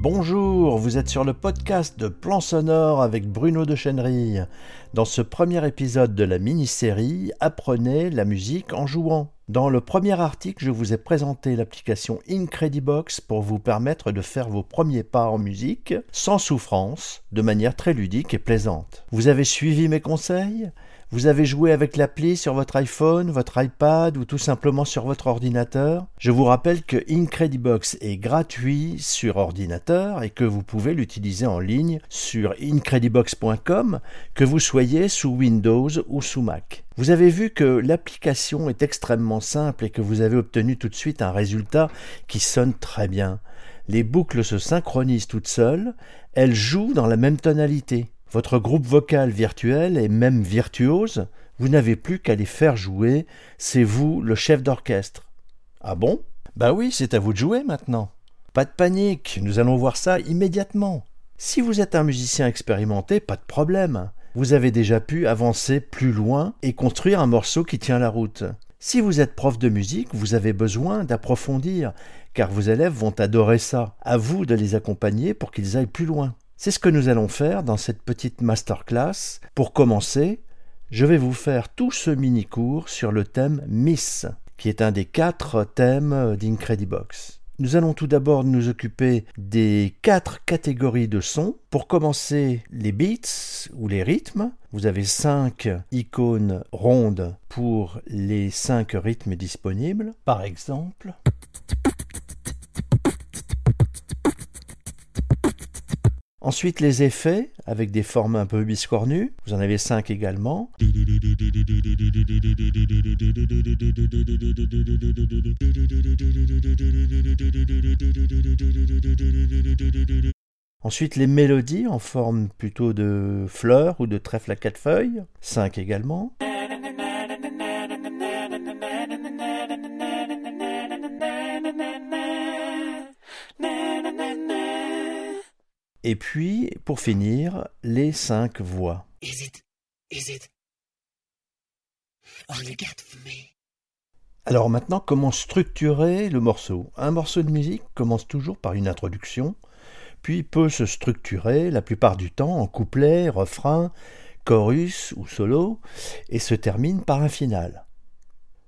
Bonjour, vous êtes sur le podcast de Plan Sonore avec Bruno de Chenerille. Dans ce premier épisode de la mini-série, apprenez la musique en jouant. Dans le premier article, je vous ai présenté l'application Incredibox pour vous permettre de faire vos premiers pas en musique sans souffrance, de manière très ludique et plaisante. Vous avez suivi mes conseils? Vous avez joué avec l'appli sur votre iPhone, votre iPad ou tout simplement sur votre ordinateur Je vous rappelle que Incredibox est gratuit sur ordinateur et que vous pouvez l'utiliser en ligne sur incredibox.com, que vous soyez sous Windows ou sous Mac. Vous avez vu que l'application est extrêmement simple et que vous avez obtenu tout de suite un résultat qui sonne très bien. Les boucles se synchronisent toutes seules, elles jouent dans la même tonalité. Votre groupe vocal virtuel est même virtuose, vous n'avez plus qu'à les faire jouer, c'est vous le chef d'orchestre. Ah bon? Bah oui, c'est à vous de jouer maintenant. Pas de panique, nous allons voir ça immédiatement. Si vous êtes un musicien expérimenté, pas de problème. Vous avez déjà pu avancer plus loin et construire un morceau qui tient la route. Si vous êtes prof de musique, vous avez besoin d'approfondir, car vos élèves vont adorer ça. À vous de les accompagner pour qu'ils aillent plus loin. C'est ce que nous allons faire dans cette petite masterclass. Pour commencer, je vais vous faire tout ce mini-cours sur le thème Miss, qui est un des quatre thèmes d'Incredibox. Nous allons tout d'abord nous occuper des quatre catégories de sons. Pour commencer, les beats ou les rythmes. Vous avez cinq icônes rondes pour les cinq rythmes disponibles. Par exemple. Ensuite, les effets avec des formes un peu biscornues. Vous en avez cinq également. Ensuite, les mélodies en forme plutôt de fleurs ou de trèfle à quatre feuilles. Cinq également. Et puis, pour finir, les cinq voix. Alors maintenant, comment structurer le morceau? Un morceau de musique commence toujours par une introduction, puis peut se structurer la plupart du temps en couplet, refrain, chorus ou solo, et se termine par un final.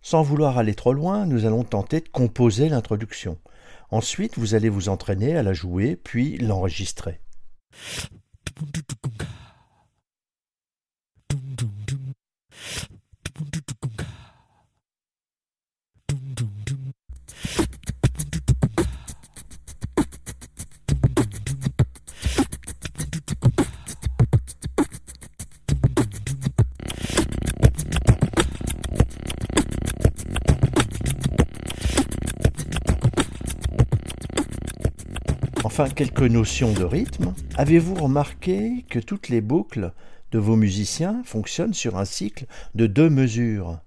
Sans vouloir aller trop loin, nous allons tenter de composer l'introduction. Ensuite, vous allez vous entraîner à la jouer, puis l'enregistrer. 둥둥둥둥가 둥둥둥 둥둥둥가 Quelques notions de rythme. Avez-vous remarqué que toutes les boucles de vos musiciens fonctionnent sur un cycle de deux mesures?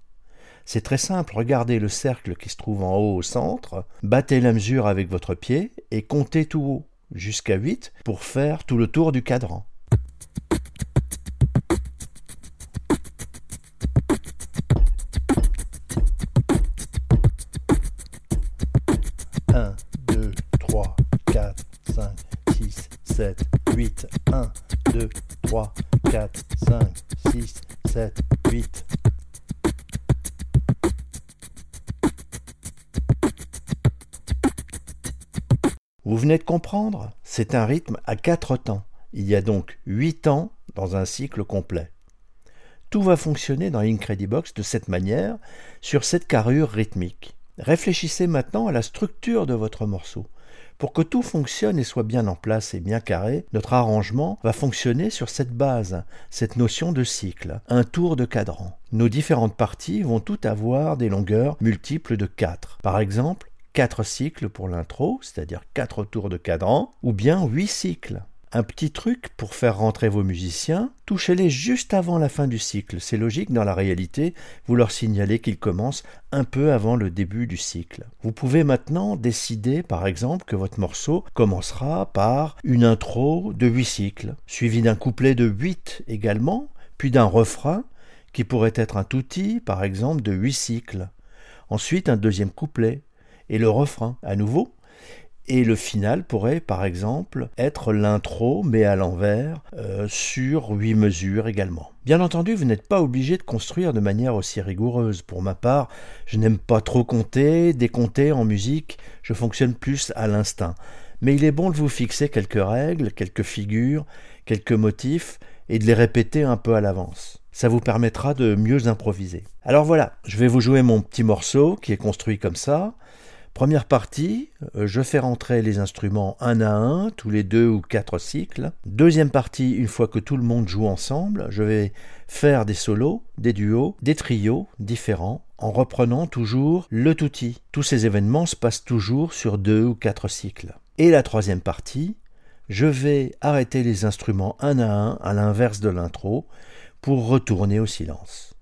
C'est très simple, regardez le cercle qui se trouve en haut au centre, battez la mesure avec votre pied et comptez tout haut, jusqu'à 8, pour faire tout le tour du cadran. 7, 1, 2, 3, 4, 5, 6, 7, 8. Vous venez de comprendre? C'est un rythme à quatre temps. Il y a donc huit temps dans un cycle complet. Tout va fonctionner dans Incredibox de cette manière, sur cette carrure rythmique. Réfléchissez maintenant à la structure de votre morceau. Pour que tout fonctionne et soit bien en place et bien carré, notre arrangement va fonctionner sur cette base, cette notion de cycle, un tour de cadran. Nos différentes parties vont toutes avoir des longueurs multiples de 4. Par exemple, 4 cycles pour l'intro, c'est-à-dire 4 tours de cadran, ou bien 8 cycles. Un petit truc pour faire rentrer vos musiciens, touchez-les juste avant la fin du cycle. C'est logique dans la réalité, vous leur signalez qu'ils commencent un peu avant le début du cycle. Vous pouvez maintenant décider par exemple que votre morceau commencera par une intro de 8 cycles, suivi d'un couplet de 8 également, puis d'un refrain qui pourrait être un touti par exemple de 8 cycles. Ensuite un deuxième couplet et le refrain à nouveau Et le final pourrait, par exemple, être l'intro, mais à l'envers, euh, sur huit mesures également. Bien entendu, vous n'êtes pas obligé de construire de manière aussi rigoureuse. Pour ma part, je n'aime pas trop compter, décompter en musique, je fonctionne plus à l'instinct. Mais il est bon de vous fixer quelques règles, quelques figures, quelques motifs, et de les répéter un peu à l'avance. Ça vous permettra de mieux improviser. Alors voilà, je vais vous jouer mon petit morceau qui est construit comme ça. Première partie, euh, je fais rentrer les instruments un à un, tous les deux ou quatre cycles. Deuxième partie, une fois que tout le monde joue ensemble, je vais faire des solos, des duos, des trios différents, en reprenant toujours le touti. Tous ces événements se passent toujours sur deux ou quatre cycles. Et la troisième partie, je vais arrêter les instruments un à un à l'inverse de l'intro pour retourner au silence.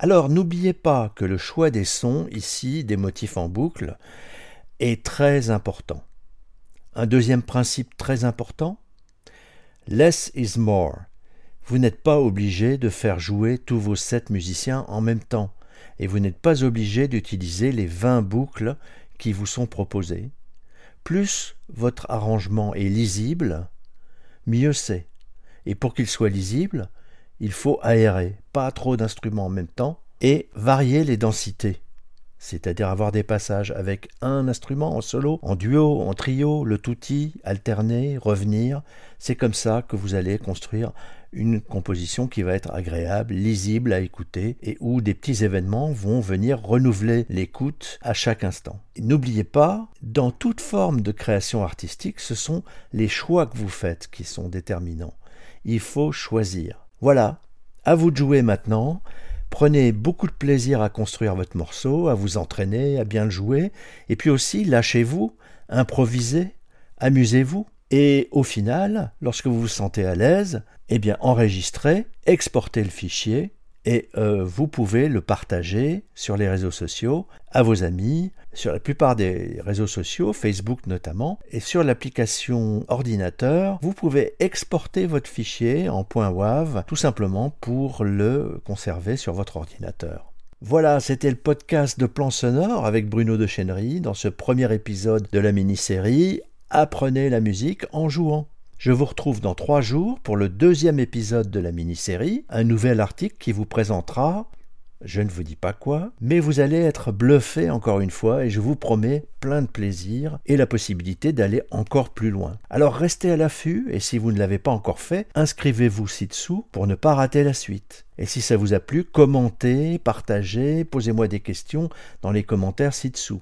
Alors n'oubliez pas que le choix des sons, ici des motifs en boucle, est très important. Un deuxième principe très important Less is more. Vous n'êtes pas obligé de faire jouer tous vos sept musiciens en même temps, et vous n'êtes pas obligé d'utiliser les vingt boucles qui vous sont proposées. Plus votre arrangement est lisible, mieux c'est. Et pour qu'il soit lisible, il faut aérer, pas trop d'instruments en même temps, et varier les densités. C'est-à-dire avoir des passages avec un instrument en solo, en duo, en trio, le touti, alterner, revenir. C'est comme ça que vous allez construire une composition qui va être agréable, lisible à écouter et où des petits événements vont venir renouveler l'écoute à chaque instant. N'oubliez pas, dans toute forme de création artistique, ce sont les choix que vous faites qui sont déterminants. Il faut choisir. Voilà, à vous de jouer maintenant. Prenez beaucoup de plaisir à construire votre morceau, à vous entraîner, à bien le jouer, et puis aussi lâchez-vous, improvisez, amusez-vous. Et au final, lorsque vous vous sentez à l'aise, eh bien enregistrez, exportez le fichier et euh, vous pouvez le partager sur les réseaux sociaux à vos amis, sur la plupart des réseaux sociaux, Facebook notamment, et sur l'application ordinateur, vous pouvez exporter votre fichier en .wav tout simplement pour le conserver sur votre ordinateur. Voilà, c'était le podcast de Plan Sonore avec Bruno de Chenery dans ce premier épisode de la mini-série Apprenez la musique en jouant. Je vous retrouve dans trois jours pour le deuxième épisode de la mini-série, un nouvel article qui vous présentera, je ne vous dis pas quoi, mais vous allez être bluffé encore une fois et je vous promets plein de plaisir et la possibilité d'aller encore plus loin. Alors restez à l'affût et si vous ne l'avez pas encore fait, inscrivez-vous ci-dessous pour ne pas rater la suite. Et si ça vous a plu, commentez, partagez, posez-moi des questions dans les commentaires ci-dessous.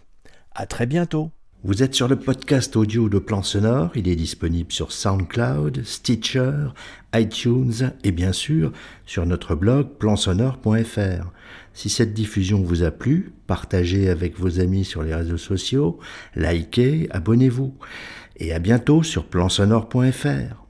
À très bientôt vous êtes sur le podcast audio de Plan Sonore, il est disponible sur SoundCloud, Stitcher, iTunes et bien sûr sur notre blog plansonore.fr. Si cette diffusion vous a plu, partagez avec vos amis sur les réseaux sociaux, likez, abonnez-vous et à bientôt sur plansonore.fr.